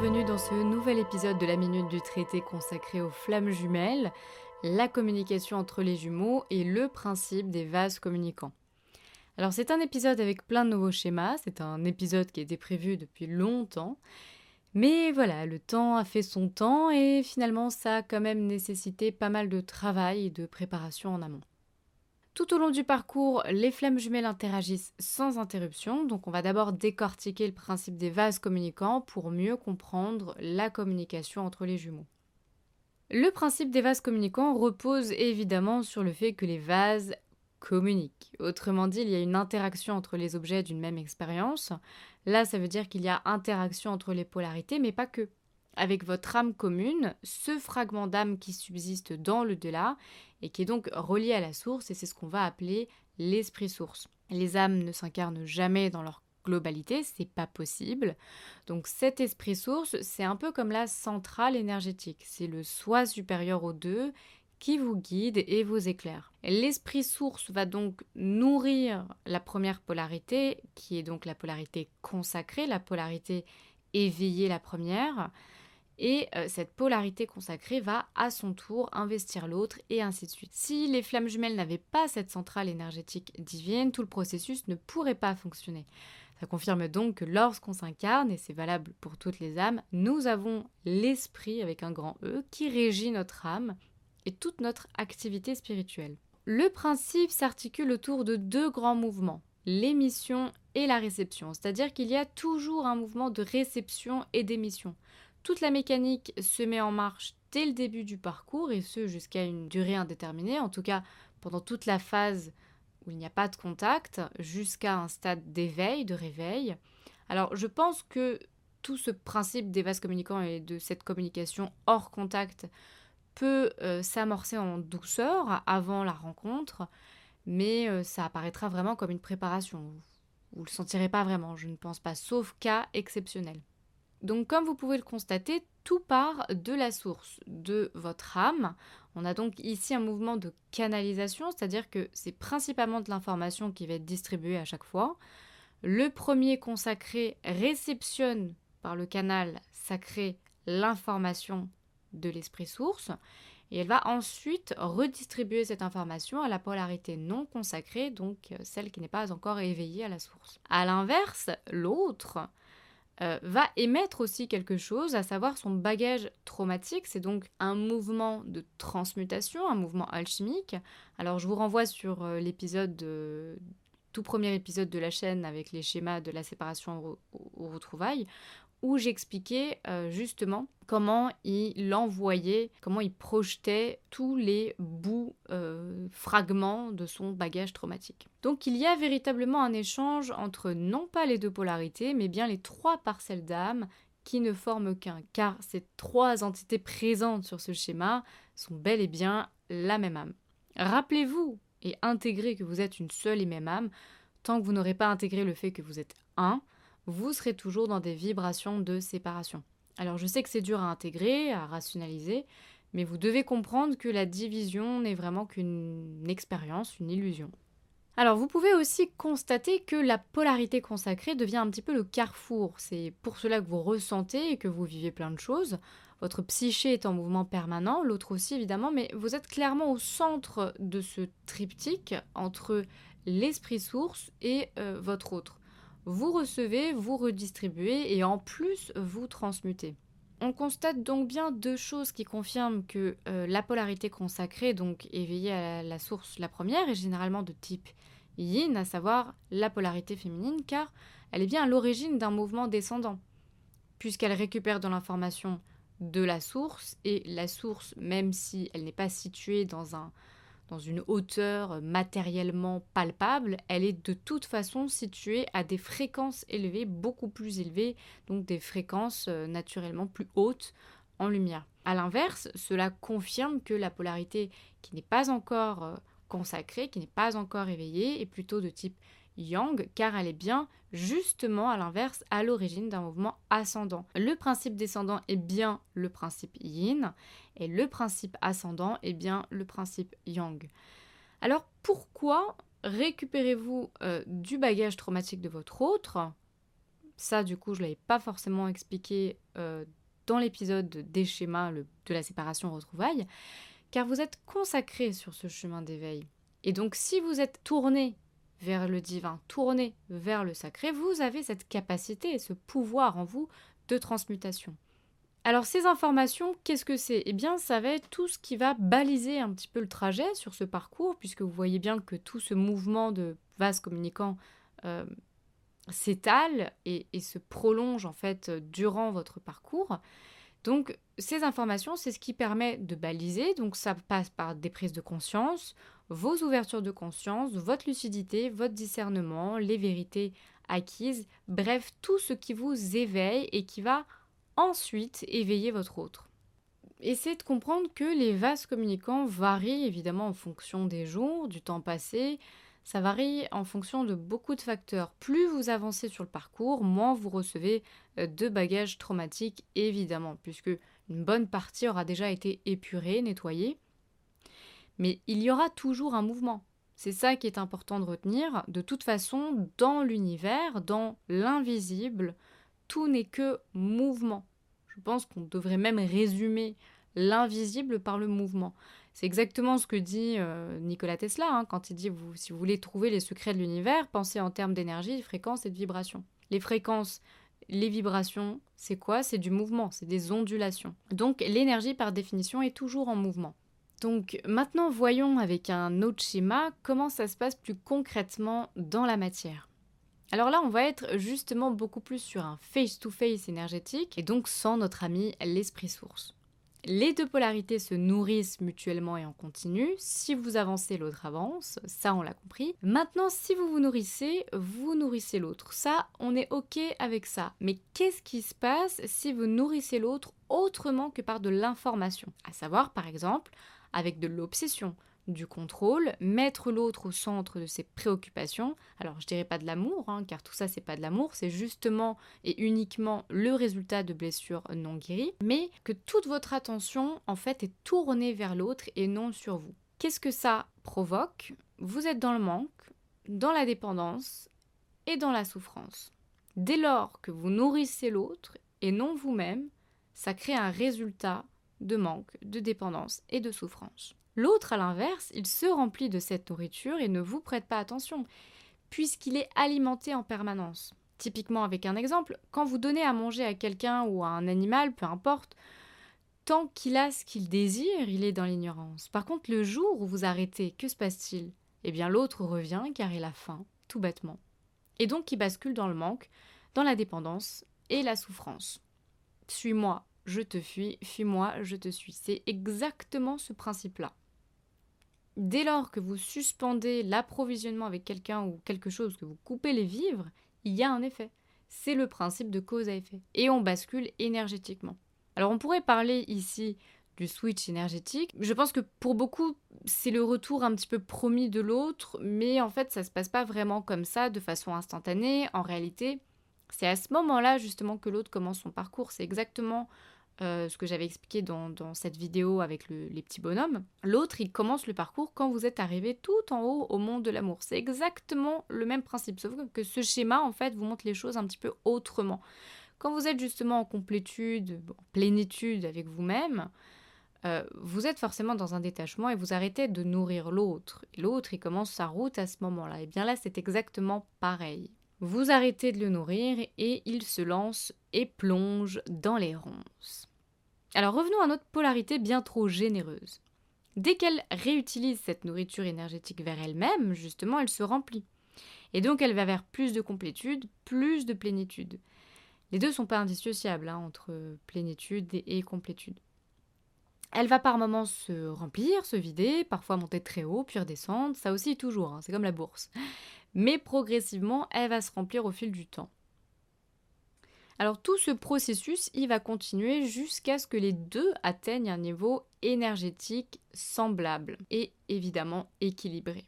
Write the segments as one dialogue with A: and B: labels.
A: bienvenue dans ce nouvel épisode de la Minute du Traité consacré aux flammes jumelles, la communication entre les jumeaux et le principe des vases communicants. Alors c'est un épisode avec plein de nouveaux schémas, c'est un épisode qui était prévu depuis longtemps, mais voilà, le temps a fait son temps et finalement ça a quand même nécessité pas mal de travail et de préparation en amont. Tout au long du parcours, les flammes jumelles interagissent sans interruption, donc on va d'abord décortiquer le principe des vases communicants pour mieux comprendre la communication entre les jumeaux. Le principe des vases communicants repose évidemment sur le fait que les vases communiquent. Autrement dit, il y a une interaction entre les objets d'une même expérience. Là, ça veut dire qu'il y a interaction entre les polarités, mais pas que. Avec votre âme commune, ce fragment d'âme qui subsiste dans le delà et qui est donc relié à la source, et c'est ce qu'on va appeler l'esprit source. Les âmes ne s'incarnent jamais dans leur globalité, c'est pas possible. Donc cet esprit source, c'est un peu comme la centrale énergétique, c'est le soi supérieur aux deux qui vous guide et vous éclaire. L'esprit source va donc nourrir la première polarité, qui est donc la polarité consacrée, la polarité éveillée la première, et euh, cette polarité consacrée va à son tour investir l'autre et ainsi de suite. Si les flammes jumelles n'avaient pas cette centrale énergétique divine, tout le processus ne pourrait pas fonctionner. Ça confirme donc que lorsqu'on s'incarne, et c'est valable pour toutes les âmes, nous avons l'esprit avec un grand E qui régit notre âme et toute notre activité spirituelle. Le principe s'articule autour de deux grands mouvements, l'émission et la réception, c'est-à-dire qu'il y a toujours un mouvement de réception et d'émission. Toute la mécanique se met en marche dès le début du parcours et ce jusqu'à une durée indéterminée, en tout cas pendant toute la phase où il n'y a pas de contact, jusqu'à un stade d'éveil, de réveil. Alors je pense que tout ce principe des vases communicants et de cette communication hors contact peut euh, s'amorcer en douceur avant la rencontre, mais euh, ça apparaîtra vraiment comme une préparation. Vous ne le sentirez pas vraiment, je ne pense pas, sauf cas exceptionnel. Donc comme vous pouvez le constater, tout part de la source, de votre âme. On a donc ici un mouvement de canalisation, c'est-à-dire que c'est principalement de l'information qui va être distribuée à chaque fois. Le premier consacré réceptionne par le canal sacré l'information de l'esprit source et elle va ensuite redistribuer cette information à la polarité non consacrée, donc celle qui n'est pas encore éveillée à la source. A l'inverse, l'autre euh, va émettre aussi quelque chose, à savoir son bagage traumatique. C'est donc un mouvement de transmutation, un mouvement alchimique. Alors je vous renvoie sur euh, l'épisode tout premier épisode de la chaîne avec les schémas de la séparation aux retrouvailles, où j'expliquais euh, justement comment il envoyait, comment il projetait tous les bouts, euh, fragments de son bagage traumatique. Donc il y a véritablement un échange entre non pas les deux polarités, mais bien les trois parcelles d'âme qui ne forment qu'un, car ces trois entités présentes sur ce schéma sont bel et bien la même âme. Rappelez-vous et intégrez que vous êtes une seule et même âme, tant que vous n'aurez pas intégré le fait que vous êtes un, vous serez toujours dans des vibrations de séparation. Alors je sais que c'est dur à intégrer, à rationaliser, mais vous devez comprendre que la division n'est vraiment qu'une expérience, une illusion. Alors vous pouvez aussi constater que la polarité consacrée devient un petit peu le carrefour. C'est pour cela que vous ressentez et que vous vivez plein de choses. Votre psyché est en mouvement permanent, l'autre aussi évidemment, mais vous êtes clairement au centre de ce triptyque entre l'esprit source et euh, votre autre. Vous recevez, vous redistribuez et en plus vous transmutez. On constate donc bien deux choses qui confirment que euh, la polarité consacrée, donc éveillée à la, source, la première, est généralement de type yin, à savoir la polarité féminine, car elle est bien à l'origine d'un mouvement descendant, puisqu'elle récupère de l'information de la source, et la source, même si elle n'est pas située dans un, dans une hauteur matériellement palpable, elle est de toute façon située à des fréquences élevées, beaucoup plus élevées, donc des fréquences euh, naturellement plus hautes en lumière. A l'inverse, cela confirme que la polarité qui n'est pas encore euh, consacrée, qui n'est pas encore éveillée, est plutôt de type yang, car elle est bien justement à l'inverse, à l'origine d'un mouvement ascendant. Le principe descendant est bien le principe yin, et le principe ascendant est bien le principe yang. Alors pourquoi récupérez-vous euh, du bagage traumatique de votre autre? Ça, du coup, je ne l'avais pas forcément expliqué euh, dans l'épisode des schémas de la séparation retrouvailles, car vous êtes consacré sur ce chemin d'éveil. Et donc, si vous êtes tourné vers le divin, tourné vers le sacré, vous avez cette capacité et ce pouvoir en vous de transmutation. Alors ces informations, qu'est-ce que c'est? Eh bien, ça va être tout ce qui va baliser un petit peu le trajet sur ce parcours, puisque vous voyez bien que tout ce mouvement de vase communicant euh, s'étale et, se prolonge en fait durant votre parcours. Donc ces informations, c'est ce qui permet de baliser. Donc ça passe par des prises de conscience, vos ouvertures de conscience, votre lucidité, votre discernement, les vérités acquises, bref, tout ce qui vous éveille et qui va ensuite éveiller votre autre. Essayez de comprendre que les vases communicants varient évidemment en fonction des jours, du temps passé, ça varie en fonction de beaucoup de facteurs. Plus vous avancez sur le parcours, moins vous recevez euh, de bagages traumatiques, évidemment, puisque une bonne partie aura déjà été épurée, nettoyée. Mais il y aura toujours un mouvement. C'est ça qui est important de retenir. De toute façon, dans l'univers, dans l'invisible, tout n'est que mouvement. Je pense qu'on devrait même résumer l'invisible par le mouvement. C'est exactement ce que dit euh, Nikola Tesla hein, quand il dit si vous voulez trouver les secrets de l'univers, pensez en termes d'énergie, de fréquence et de vibration. Les fréquences, les vibrations, c'est quoi? C'est du mouvement, c'est des ondulations. Donc l'énergie par définition est toujours en mouvement. Donc maintenant voyons avec un autre schéma comment ça se passe plus concrètement dans la matière. Alors là, on va être justement beaucoup plus sur un face-to-face énergétique et donc sans notre ami l'esprit source. Les deux polarités se nourrissent mutuellement et en continu. Si vous avancez, l'autre avance. Ça, on l'a compris. Maintenant, si vous vous nourrissez, vous nourrissez l'autre. Ça, on est OK avec ça. Mais qu'est-ce qui se passe si vous nourrissez l'autre autrement que par de l'information? À savoir, par exemple, avec de l'obsession, du contrôle, mettre l'autre au centre de ses préoccupations. Alors je dirais pas de l'amour, hein, car tout ça c'est pas de l'amour, c'est justement et uniquement le résultat de blessures non guéries, mais que toute votre attention en fait est tournée vers l'autre et non sur vous. Qu'est-ce que ça provoque? Vous êtes dans le manque, dans la dépendance et dans la souffrance. Dès lors que vous nourrissez l'autre et non vous-même, ça crée un résultat de manque, de dépendance et de souffrance. L'autre, à l'inverse, il se remplit de cette nourriture et ne vous prête pas attention, puisqu'il est alimenté en permanence. Typiquement avec un exemple, quand vous donnez à manger à quelqu'un ou à un animal, peu importe, tant qu'il a ce qu'il désire, il est dans l'ignorance. Par contre, le jour où vous arrêtez, que se passe-t-il? Eh bien l'autre revient car il a faim, tout bêtement. Et donc il bascule dans le manque, dans la dépendance et la souffrance. Suis-moi, je te fuis, fuis-moi, je te suis. C'est exactement ce principe-là. Dès lors que vous suspendez l'approvisionnement avec quelqu'un ou quelque chose, que vous coupez les vivres, il y a un effet. C'est le principe de cause à effet. Et on bascule énergétiquement. Alors on pourrait parler ici du switch énergétique. Je pense que pour beaucoup, c'est le retour un petit peu promis de l'autre, mais en fait, ça se passe pas vraiment comme ça, de façon instantanée. En réalité, c'est à ce moment-là justement que l'autre commence son parcours. C'est exactement euh, ce que j'avais expliqué dans, cette vidéo avec les petits bonhommes. L'autre, il commence le parcours quand vous êtes arrivé tout en haut au monde de l'amour. C'est exactement le même principe, sauf que ce schéma, en fait, vous montre les choses un petit peu autrement. Quand vous êtes justement en complétude, en plénitude avec vous-même, euh, vous êtes forcément dans un détachement et vous arrêtez de nourrir l'autre. L'autre, il commence sa route à ce moment-là. Et bien là, c'est exactement pareil. Vous arrêtez de le nourrir et il se lance et plonge dans les ronces. Alors revenons à notre polarité bien trop généreuse. Dès qu'elle réutilise cette nourriture énergétique vers elle-même, justement, elle se remplit. Et donc elle va vers plus de complétude, plus de plénitude. Les deux sont pas indissociables hein, entre plénitude et complétude. Elle va par moments se remplir, se vider, parfois monter très haut, puis redescendre, ça aussi toujours, hein, c'est comme la bourse. Mais progressivement, elle va se remplir au fil du temps. Alors tout ce processus, il va continuer jusqu'à ce que les deux atteignent un niveau énergétique semblable et évidemment équilibré.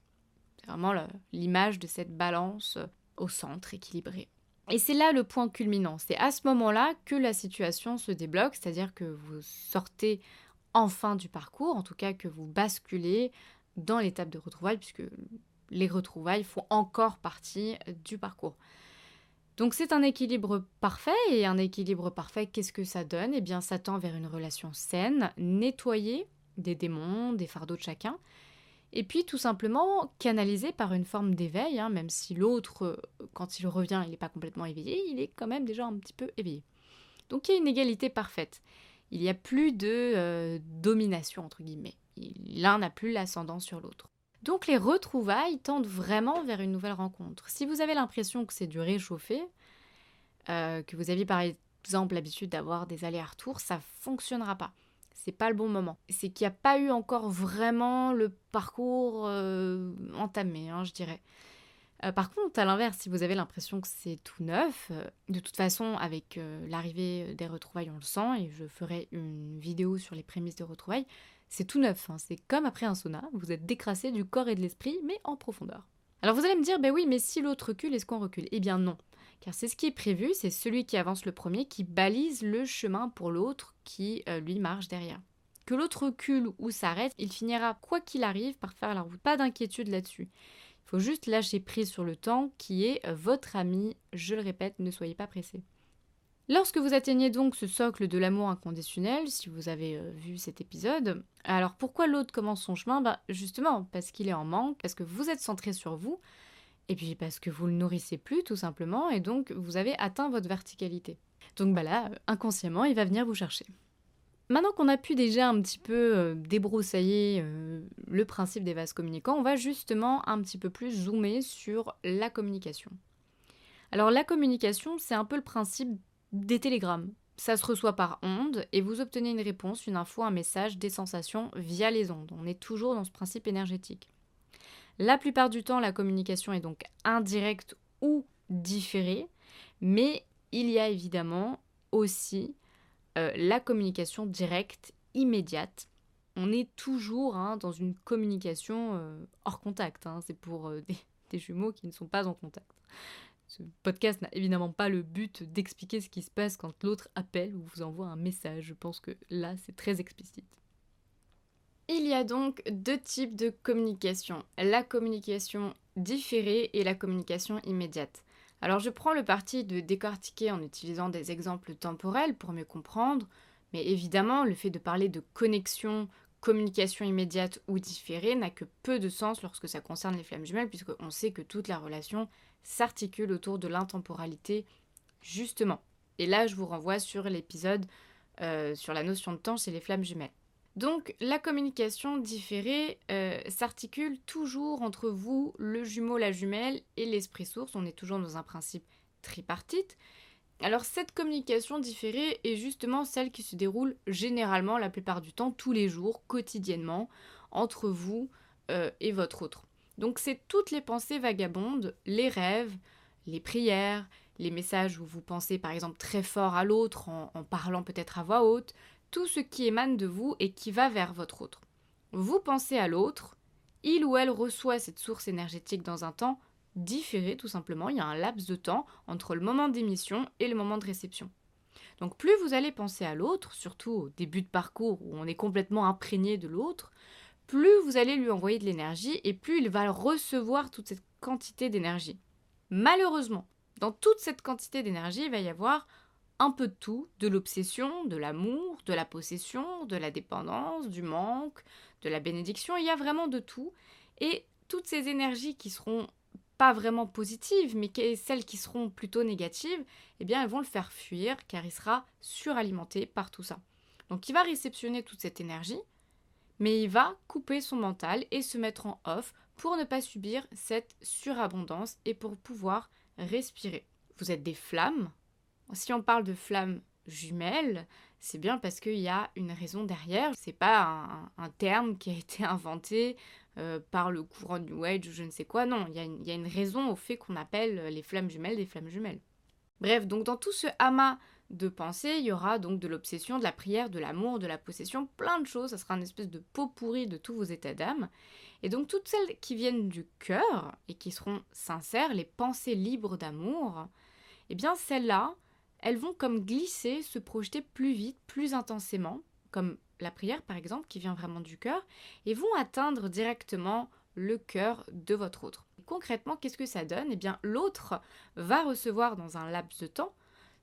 A: C'est vraiment l'image de cette balance au centre équilibré. Et c'est là le point culminant. C'est à ce moment-là que la situation se débloque, c'est-à-dire que vous sortez enfin du parcours, en tout cas que vous basculez dans l'étape de retrouvailles, puisque les retrouvailles font encore partie du parcours. Donc c'est un équilibre parfait, et un équilibre parfait, qu'est-ce que ça donne? Eh bien ça tend vers une relation saine, nettoyée des démons, des fardeaux de chacun, et puis tout simplement canalisée par une forme d'éveil, hein, même si l'autre, euh, quand il revient, il n'est pas complètement éveillé, il est quand même déjà un petit peu éveillé. Donc il y a une égalité parfaite. Il n'y a plus de euh, domination, entre guillemets. L'un n'a plus l'ascendant sur l'autre. Donc les retrouvailles tendent vraiment vers une nouvelle rencontre. Si vous avez l'impression que c'est du réchauffé, euh, que vous aviez par exemple l'habitude d'avoir des allers-retours, ça fonctionnera pas. C'est pas le bon moment. C'est qu'il n'y a pas eu encore vraiment le parcours euh, entamé, hein, je dirais. Euh, par contre, à l'inverse, si vous avez l'impression que c'est tout neuf, de toute façon, avec l'arrivée des retrouvailles, on le sent, et je ferai une vidéo sur les prémices des retrouvailles, c'est tout neuf, hein. c'est comme après un sauna, vous êtes décrassé du corps et de l'esprit, mais en profondeur. Alors vous allez me dire, ben oui, mais si l'autre recule, est-ce qu'on recule? Eh bien non, car c'est ce qui est prévu, c'est celui qui avance le premier qui balise le chemin pour l'autre qui, euh, lui, marche derrière. Que l'autre recule ou s'arrête, il finira, quoi qu'il arrive, par faire la route. Pas d'inquiétude là-dessus. Il faut juste lâcher prise sur le temps qui est euh, votre ami, je le répète, ne soyez pas pressé. Lorsque vous atteignez donc ce socle de l'amour inconditionnel, si vous avez euh, vu cet épisode, alors pourquoi l'autre commence son chemin? Bah, Justement parce qu'il est en manque, parce que vous êtes centré sur vous, et puis parce que vous le nourrissez plus tout simplement, et donc vous avez atteint votre verticalité. Donc bah là, inconsciemment, il va venir vous chercher. Maintenant qu'on a pu déjà un petit peu euh, débroussailler euh, le principe des vases communicants, on va justement un petit peu plus zoomer sur la communication. Alors la communication, c'est un peu le principe des télégrammes. Ça se reçoit par ondes et vous obtenez une réponse, une info, un message, des sensations via les ondes. On est toujours dans ce principe énergétique. La plupart du temps, la communication est donc indirecte ou différée, mais il y a évidemment aussi euh, la communication directe, immédiate. On est toujours hein, dans une communication euh, hors contact. Hein. C'est pour euh, des jumeaux qui ne sont pas en contact. Ce podcast n'a évidemment pas le but d'expliquer ce qui se passe quand l'autre appelle ou vous envoie un message. Je pense que là, c'est très explicite. Il y a donc deux types de communication. La communication différée et la communication immédiate. Alors je prends le parti de décortiquer en utilisant des exemples temporels pour mieux comprendre, mais évidemment le fait de parler de connexion, communication immédiate ou différée n'a que peu de sens lorsque ça concerne les flammes jumelles, puisqu'on sait que toute la relation s'articule autour de l'intemporalité, justement. Et là, je vous renvoie sur l'épisode euh, sur la notion de temps chez les flammes jumelles. Donc, la communication différée euh, s'articule toujours entre vous, le jumeau, la jumelle et l'esprit source. On est toujours dans un principe tripartite. Alors, cette communication différée est justement celle qui se déroule généralement, la plupart du temps, tous les jours, quotidiennement, entre vous euh, et votre autre. Donc c'est toutes les pensées vagabondes, les rêves, les prières, les messages où vous pensez par exemple très fort à l'autre en, parlant peut-être à voix haute, tout ce qui émane de vous et qui va vers votre autre. Vous pensez à l'autre, il ou elle reçoit cette source énergétique dans un temps différé tout simplement, il y a un laps de temps entre le moment d'émission et le moment de réception. Donc plus vous allez penser à l'autre, surtout au début de parcours où on est complètement imprégné de l'autre, plus vous allez lui envoyer de l'énergie et plus il va recevoir toute cette quantité d'énergie. Malheureusement, dans toute cette quantité d'énergie, il va y avoir un peu de tout, de l'obsession, de l'amour, de la possession, de la dépendance, du manque, de la bénédiction, il y a vraiment de tout. Et toutes ces énergies qui seront pas vraiment positives, mais celles qui seront plutôt négatives, eh bien elles vont le faire fuir car il sera suralimenté par tout ça. Donc il va réceptionner toute cette énergie, mais il va couper son mental et se mettre en off pour ne pas subir cette surabondance et pour pouvoir respirer. Vous êtes des flammes. Si on parle de flammes jumelles, c'est bien parce qu'il y a une raison derrière. C'est pas un, terme qui a été inventé euh, par le courant New Age ou je ne sais quoi. Non, il y, a une raison au fait qu'on appelle les flammes jumelles des flammes jumelles. Bref, donc dans tout ce amas de pensée, il y aura donc de l'obsession, de la prière, de l'amour, de la possession, plein de choses. Ça sera une espèce de pot pourri de tous vos états d'âme. Et donc toutes celles qui viennent du cœur et qui seront sincères, les pensées libres d'amour, eh bien celles-là, elles vont comme glisser, se projeter plus vite, plus intensément, comme la prière par exemple, qui vient vraiment du cœur, et vont atteindre directement le cœur de votre autre. Concrètement, qu'est-ce que ça donne? Eh bien, l'autre va recevoir dans un laps de temps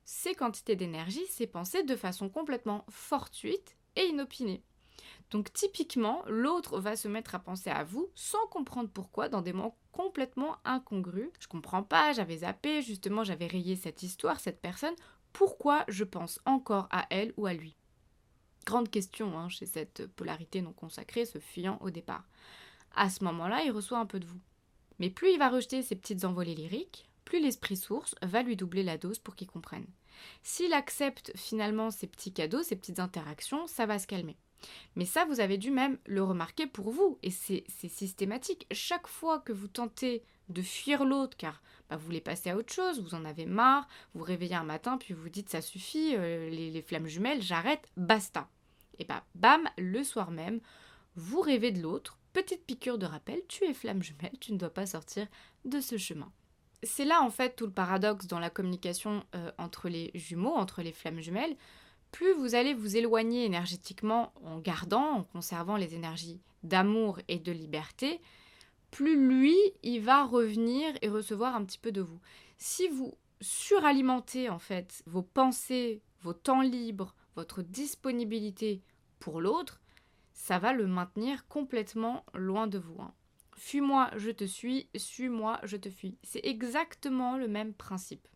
A: ces quantités d'énergie, ces pensées de façon complètement fortuite et inopinée. Donc typiquement, l'autre va se mettre à penser à vous sans comprendre pourquoi dans des moments complètement incongrus. Je comprends pas, j'avais zappé, justement j'avais rayé cette histoire, cette personne, pourquoi je pense encore à elle ou à lui? Grande question hein, chez cette polarité non consacrée, ce fuyant au départ. À ce moment-là, il reçoit un peu de vous. Mais plus il va rejeter ces petites envolées lyriques, plus l'esprit source va lui doubler la dose pour qu'il comprenne. S'il accepte finalement ces petits cadeaux, ces petites interactions, ça va se calmer. Mais ça, vous avez dû même le remarquer pour vous, et c'est systématique. Chaque fois que vous tentez de fuir l'autre, car bah, vous voulez passer à autre chose, vous en avez marre, vous, réveillez un matin, puis vous dites ça suffit, euh, les, flammes jumelles, j'arrête, basta. Et bah bam, le soir même, vous rêvez de l'autre, petite piqûre de rappel, tu es flamme jumelle, tu ne dois pas sortir de ce chemin. C'est là en fait tout le paradoxe dans la communication euh, entre les jumeaux, entre les flammes jumelles, plus vous allez vous éloigner énergétiquement en gardant, en conservant les énergies d'amour et de liberté, plus lui, il va revenir et recevoir un petit peu de vous. Si vous suralimentez en fait vos pensées, vos temps libres, votre disponibilité pour l'autre, ça va le maintenir complètement loin de vous. Hein. Fuis-moi, je te suis, suis-moi, je te fuis. C'est exactement le même principe.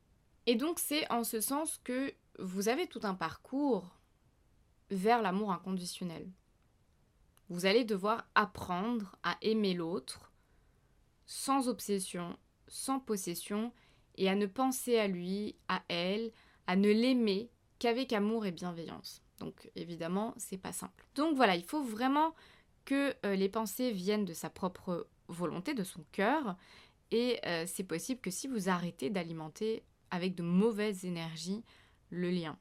A: Et donc c'est en ce sens que vous avez tout un parcours vers l'amour inconditionnel. Vous allez devoir apprendre à aimer l'autre sans obsession, sans possession, et à ne penser à lui, à elle, à ne l'aimer qu'avec amour et bienveillance. Donc évidemment, c'est pas simple. Donc voilà, il faut vraiment que euh, les pensées viennent de sa propre volonté, de son cœur, et euh, c'est possible que si vous arrêtez d'alimenter avec de mauvaises énergies le lien.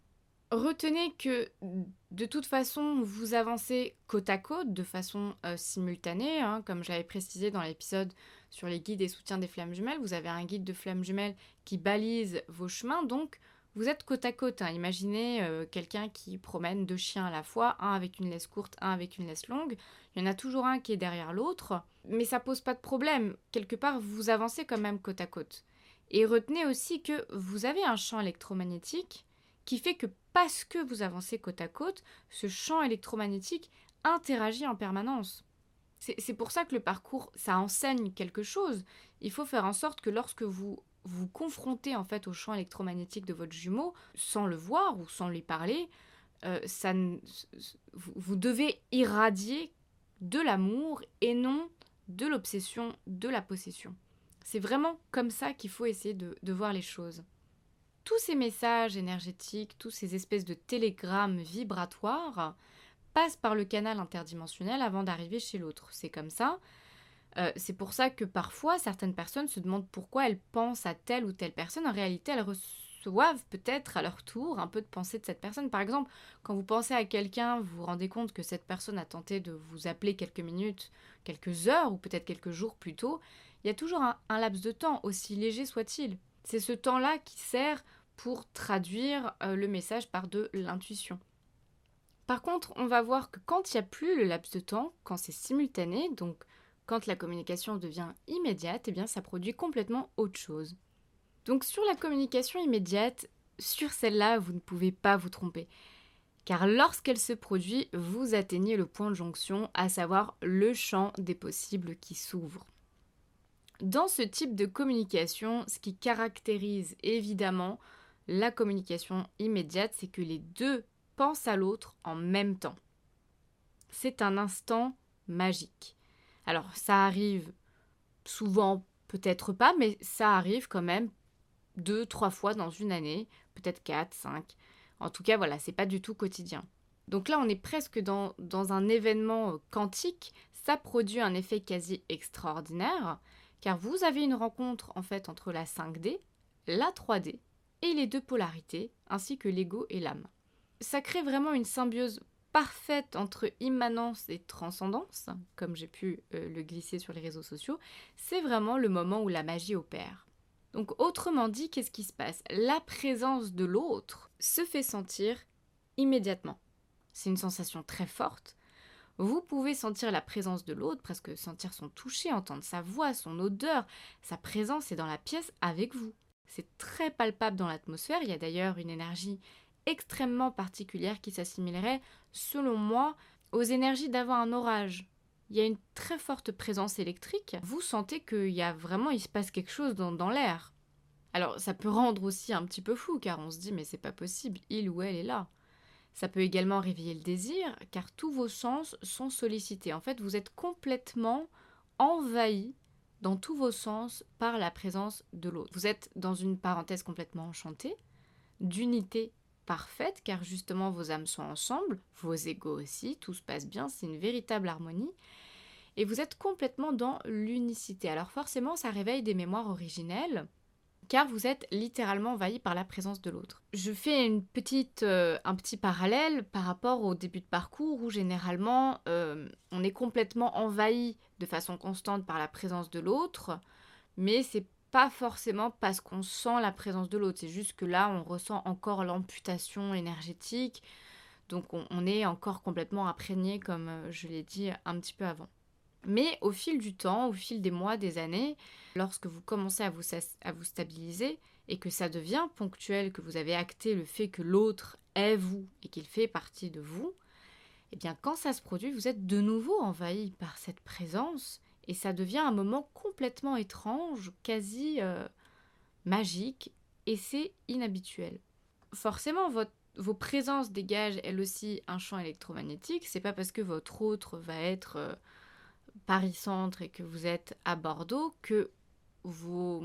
A: Retenez que de toute façon, vous avancez côte à côte, de façon euh, simultanée, hein, comme j'avais précisé dans l'épisode sur les guides et soutiens des flammes jumelles. Vous avez un guide de flammes jumelles qui balise vos chemins, donc vous êtes côte à côte. Hein. Imaginez euh, quelqu'un qui promène deux chiens à la fois, un avec une laisse courte, un avec une laisse longue. Il y en a toujours un qui est derrière l'autre, mais ça pose pas de problème. Quelque part, vous avancez quand même côte à côte. Et retenez aussi que vous avez un champ électromagnétique qui fait que parce que vous avancez côte à côte, ce champ électromagnétique interagit en permanence. C'est pour ça que le parcours, ça enseigne quelque chose. Il faut faire en sorte que lorsque vous vous confrontez en fait au champ électromagnétique de votre jumeau, sans le voir ou sans lui parler, euh, ça, vous devez irradier de l'amour et non de l'obsession, de la possession. C'est vraiment comme ça qu'il faut essayer de voir les choses tous ces messages énergétiques, tous ces espèces de télégrammes vibratoires passent par le canal interdimensionnel avant d'arriver chez l'autre. C'est comme ça. Euh, c'est pour ça que parfois certaines personnes se demandent pourquoi elles pensent à telle ou telle personne. En réalité, elles reçoivent peut-être à leur tour un peu de pensée de cette personne. Par exemple, quand vous pensez à quelqu'un, vous vous rendez compte que cette personne a tenté de vous appeler quelques minutes, quelques heures ou peut-être quelques jours plus tôt. Il y a toujours un laps de temps, aussi léger soit-il. C'est ce temps-là qui sert pour traduire euh, le message par de l'intuition. Par contre, on va voir que quand il n'y a plus le laps de temps, quand c'est simultané, donc quand la communication devient immédiate, eh bien ça produit complètement autre chose. Donc sur la communication immédiate, sur celle-là, vous ne pouvez pas vous tromper. Car lorsqu'elle se produit, vous atteignez le point de jonction, à savoir le champ des possibles qui s'ouvre. Dans ce type de communication, ce qui caractérise évidemment la communication immédiate, c'est que les deux pensent à l'autre en même temps. C'est un instant magique. Alors ça arrive souvent, peut-être pas, mais ça arrive quand même deux, trois fois dans une année, peut-être quatre, cinq. En tout cas, voilà, c'est pas du tout quotidien. Donc là, on est presque dans, dans un événement quantique. Ça produit un effet quasi extraordinaire car vous avez une rencontre en fait entre la 5D, la 3D et les deux polarités, ainsi que l'ego et l'âme. Ça crée vraiment une symbiose parfaite entre immanence et transcendance, comme j'ai pu euh, le glisser sur les réseaux sociaux, c'est vraiment le moment où la magie opère. Donc autrement dit, qu'est-ce qui se passe? La présence de l'autre se fait sentir immédiatement. C'est une sensation très forte. Vous pouvez sentir la présence de l'autre, presque sentir son toucher, entendre sa voix, son odeur, sa présence est dans la pièce avec vous. C'est très palpable dans l'atmosphère, il y a d'ailleurs une énergie extrêmement particulière qui s'assimilerait, selon moi, aux énergies d'avant un orage. Il y a une très forte présence électrique. Vous sentez qu'il y a vraiment, il se passe quelque chose dans, dans l'air. Alors, ça peut rendre aussi un petit peu fou, car on se dit, mais c'est pas possible, il ou elle est là. Ça peut également réveiller le désir, car tous vos sens sont sollicités. En fait, vous êtes complètement envahi dans tous vos sens par la présence de l'autre. Vous êtes dans une parenthèse complètement enchantée, d'unité parfaite, car justement vos âmes sont ensemble, vos égaux aussi, tout se passe bien, c'est une véritable harmonie. Et vous êtes complètement dans l'unicité. Alors forcément, ça réveille des mémoires originelles, car vous êtes littéralement envahi par la présence de l'autre. Je fais une petite, euh, un petit parallèle par rapport au début de parcours où généralement euh, on est complètement envahi de façon constante par la présence de l'autre, mais c'est pas forcément parce qu'on sent la présence de l'autre, c'est juste que là on ressent encore l'amputation énergétique, donc on est encore complètement imprégné comme euh, je l'ai dit un petit peu avant. Mais au fil du temps, au fil des mois, des années, lorsque vous commencez à vous, stabiliser et que ça devient ponctuel, que vous avez acté le fait que l'autre est vous et qu'il fait partie de vous, eh bien quand ça se produit, vous êtes de nouveau envahi par cette présence et ça devient un moment complètement étrange, quasi euh, magique et c'est inhabituel. Forcément, vos présences dégagent elles aussi un champ électromagnétique. C'est pas parce que votre autre va être euh, Paris-Centre et que vous êtes à Bordeaux que vos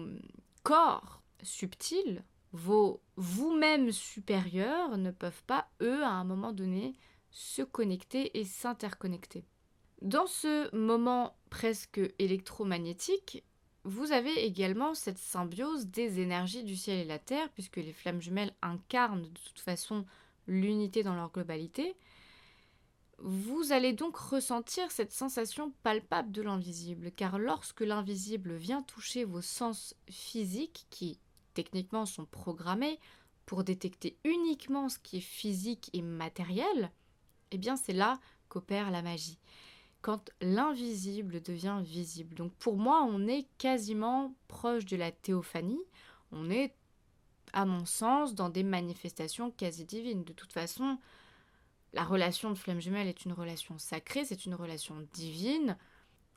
A: corps subtils, vos vous-même supérieurs ne peuvent pas, eux, à un moment donné, se connecter et s'interconnecter. Dans ce moment presque électromagnétique, vous avez également cette symbiose des énergies du ciel et la terre, puisque les flammes jumelles incarnent de toute façon l'unité dans leur globalité, vous allez donc ressentir cette sensation palpable de l'invisible, car lorsque l'invisible vient toucher vos sens physiques, qui techniquement sont programmés pour détecter uniquement ce qui est physique et matériel, eh bien c'est là qu'opère la magie. Quand l'invisible devient visible. Donc pour moi, on est quasiment proche de la théophanie. On est, à mon sens, dans des manifestations quasi divines. De toute façon, la relation de flamme jumelle est une relation sacrée, c'est une relation divine.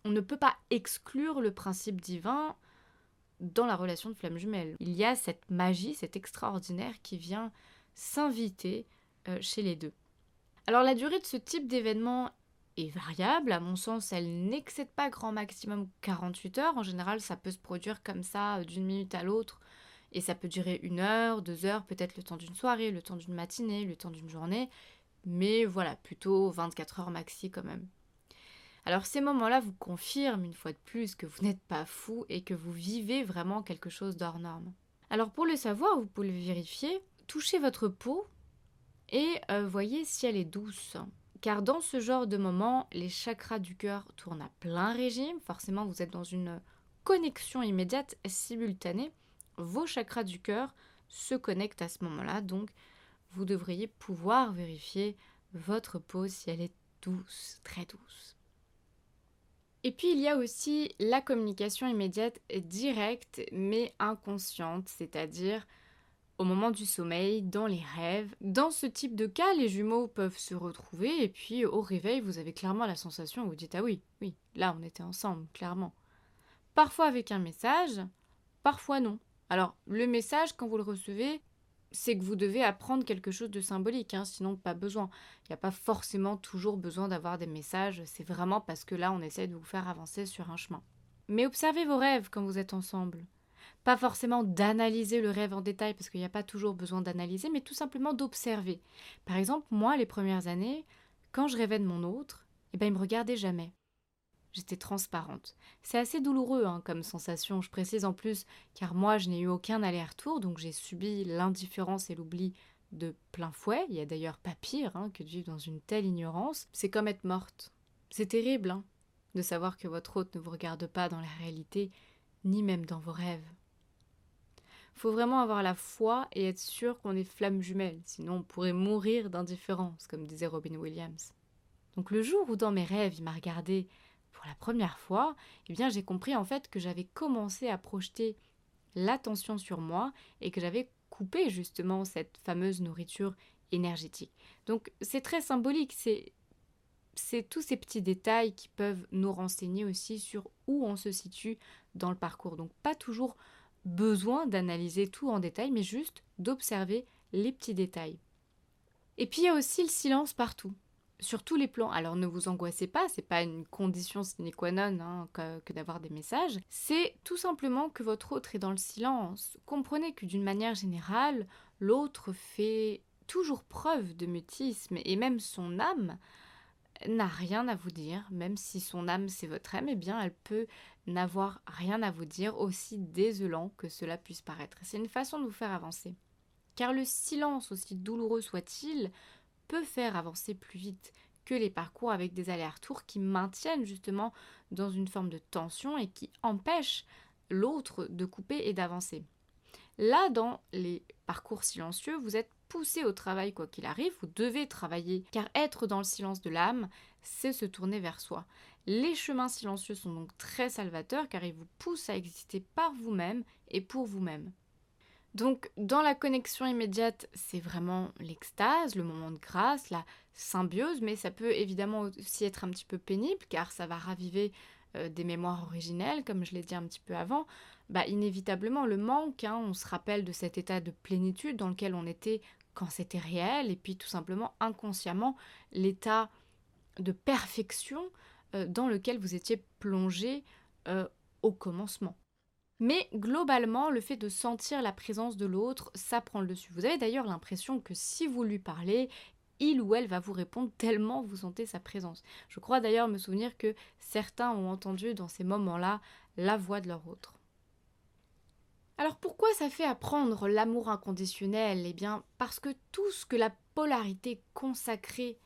A: On ne peut pas exclure le principe divin dans la relation de flamme jumelle. Il y a cette magie, cet extraordinaire qui vient s'inviter euh, chez les deux. Alors la durée de ce type d'événement est variable. À mon sens, elle n'excède pas grand maximum 48 heures. En général, ça peut se produire comme ça euh, d'une minute à l'autre. Et ça peut durer une heure, deux heures, peut-être le temps d'une soirée, le temps d'une matinée, le temps d'une journée mais voilà, plutôt 24 heures maxi quand même. Alors ces moments-là vous confirment une fois de plus que vous n'êtes pas fou et que vous vivez vraiment quelque chose d'hors norme. Alors pour le savoir, vous pouvez le vérifier, touchez votre peau et euh, voyez si elle est douce. Car dans ce genre de moment, les chakras du cœur tournent à plein régime. Forcément, vous êtes dans une connexion immédiate, simultanée. Vos chakras du cœur se connectent à ce moment-là. Donc, vous devriez pouvoir vérifier votre peau si elle est douce, très douce. Et puis il y a aussi la communication immédiate directe mais inconsciente, c'est-à-dire au moment du sommeil, dans les rêves. Dans ce type de cas, les jumeaux peuvent se retrouver et puis au réveil, vous avez clairement la sensation, vous dites ah oui, oui, là on était ensemble, clairement. Parfois avec un message, parfois non. Alors le message, quand vous le recevez, c'est que vous devez apprendre quelque chose de symbolique, hein, sinon pas besoin. Il n'y a pas forcément toujours besoin d'avoir des messages, c'est vraiment parce que là on essaie de vous faire avancer sur un chemin. Mais observez vos rêves quand vous êtes ensemble. Pas forcément d'analyser le rêve en détail, parce qu'il n'y a pas toujours besoin d'analyser, mais tout simplement d'observer. Par exemple, moi, les premières années, quand je rêvais de mon autre, eh ben, il me regardait jamais. J'étais transparente. C'est assez douloureux hein, comme sensation, je précise en plus, car moi je n'ai eu aucun aller-retour, donc j'ai subi l'indifférence et l'oubli de plein fouet. Il y a d'ailleurs pas pire hein, que de vivre dans une telle ignorance. C'est comme être morte. C'est terrible hein, de savoir que votre hôte ne vous regarde pas dans la réalité, ni même dans vos rêves. Faut vraiment avoir la foi et être sûr qu'on est flamme jumelle, sinon on pourrait mourir d'indifférence, comme disait Robin Williams. Donc le jour où dans mes rêves il m'a regardé pour la première fois, eh bien j'ai compris en fait que j'avais commencé à projeter l'attention sur moi et que j'avais coupé justement cette fameuse nourriture énergétique. Donc c'est très symbolique, c'est c'est tous ces petits détails qui peuvent nous renseigner aussi sur où on se situe dans le parcours. Donc pas toujours besoin d'analyser tout en détail, mais juste d'observer les petits détails. Et puis il y a aussi le silence partout, sur tous les plans. Alors ne vous angoissez pas, c'est pas une condition sine qua non hein, que, d'avoir des messages. C'est tout simplement que votre autre est dans le silence. Comprenez que d'une manière générale, l'autre fait toujours preuve de mutisme et même son âme n'a rien à vous dire, même si son âme c'est votre âme, eh bien elle peut n'avoir rien à vous dire, aussi désolant que cela puisse paraître. C'est une façon de vous faire avancer. Car le silence, aussi douloureux soit-il, peut faire avancer plus vite que les parcours avec des allers-retours qui maintiennent justement dans une forme de tension et qui empêchent l'autre de couper et d'avancer. Là, dans les parcours silencieux, vous êtes poussé au travail quoi qu'il arrive, vous devez travailler, car être dans le silence de l'âme, c'est se tourner vers soi. Les chemins silencieux sont donc très salvateurs car ils vous poussent à exister par vous-même et pour vous-même. Donc dans la connexion immédiate, c'est vraiment l'extase, le moment de grâce, la symbiose, mais ça peut évidemment aussi être un petit peu pénible car ça va raviver euh, des mémoires originelles, comme je l'ai dit un petit peu avant. Bah, inévitablement, le manque, hein, on se rappelle de cet état de plénitude dans lequel on était quand c'était réel, et puis tout simplement inconsciemment l'état de perfection euh, dans lequel vous étiez plongé euh, au commencement. Mais globalement, le fait de sentir la présence de l'autre, ça prend le dessus. Vous avez d'ailleurs l'impression que si vous lui parlez, il ou elle va vous répondre tellement vous sentez sa présence. Je crois d'ailleurs me souvenir que certains ont entendu dans ces moments-là la voix de leur autre. Alors pourquoi ça fait apprendre l'amour inconditionnel? Eh bien parce que tout ce que la polarité consacrée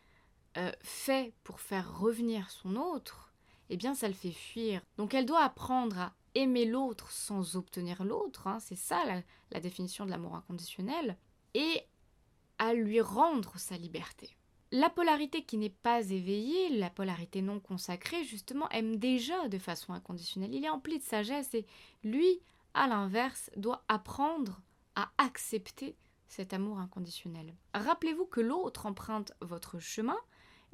A: euh, fait pour faire revenir son autre, eh bien ça le fait fuir. Donc elle doit apprendre à aimer l'autre sans obtenir l'autre, hein, c'est ça la, la définition de l'amour inconditionnel, et à lui rendre sa liberté. La polarité qui n'est pas éveillée, la polarité non consacrée, justement, aime déjà de façon inconditionnelle. Il est empli de sagesse et lui à l'inverse, doit apprendre à accepter cet amour inconditionnel. Rappelez-vous que l'autre emprunte votre chemin,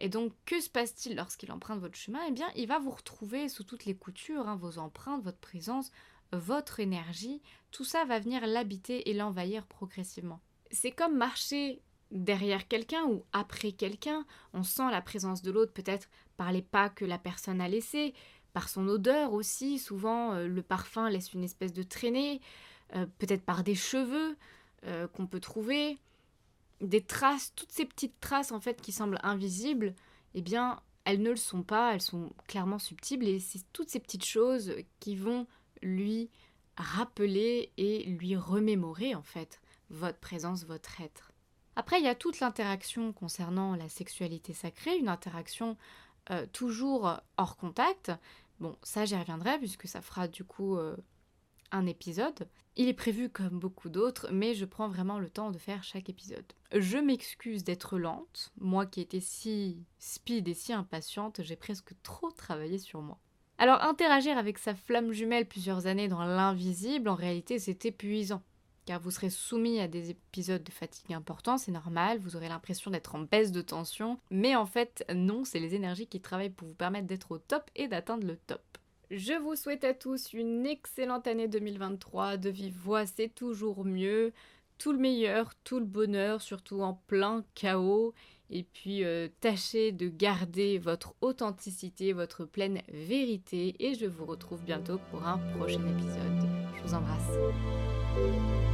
A: et donc que se passe-t-il lorsqu'il emprunte votre chemin? Eh bien, il va vous retrouver sous toutes les coutures, hein, vos empreintes, votre présence, votre énergie, tout ça va venir l'habiter et l'envahir progressivement. C'est comme marcher derrière quelqu'un ou après quelqu'un, on sent la présence de l'autre peut-être par les pas que la personne a laissés, par son odeur aussi. Souvent, euh, le parfum laisse une espèce de traînée, euh, peut-être par des cheveux euh, qu'on peut trouver, des traces, toutes ces petites traces en fait qui semblent invisibles, eh bien, elles ne le sont pas, elles sont clairement subtiles et c'est toutes ces petites choses qui vont lui rappeler et lui remémorer en fait votre présence, votre être. Après, il y a toute l'interaction concernant la sexualité sacrée, une interaction euh, toujours hors contact. Bon, ça j'y reviendrai puisque ça fera du coup euh, un épisode. Il est prévu comme beaucoup d'autres, mais je prends vraiment le temps de faire chaque épisode. Je m'excuse d'être lente, moi qui étais si speed et si impatiente, j'ai presque trop travaillé sur moi. Alors interagir avec sa flamme jumelle plusieurs années dans l'invisible, en réalité c'est épuisant car vous serez soumis à des épisodes de fatigue importants, c'est normal, vous aurez l'impression d'être en baisse de tension, mais en fait non, c'est les énergies qui travaillent pour vous permettre d'être au top et d'atteindre le top. Je vous souhaite à tous une excellente année 2023, de vive voix c'est toujours mieux, tout le meilleur, tout le bonheur, surtout en plein chaos, et puis euh, tâchez de garder votre authenticité, votre pleine vérité, et je vous retrouve bientôt pour un prochain épisode. Je vous embrasse.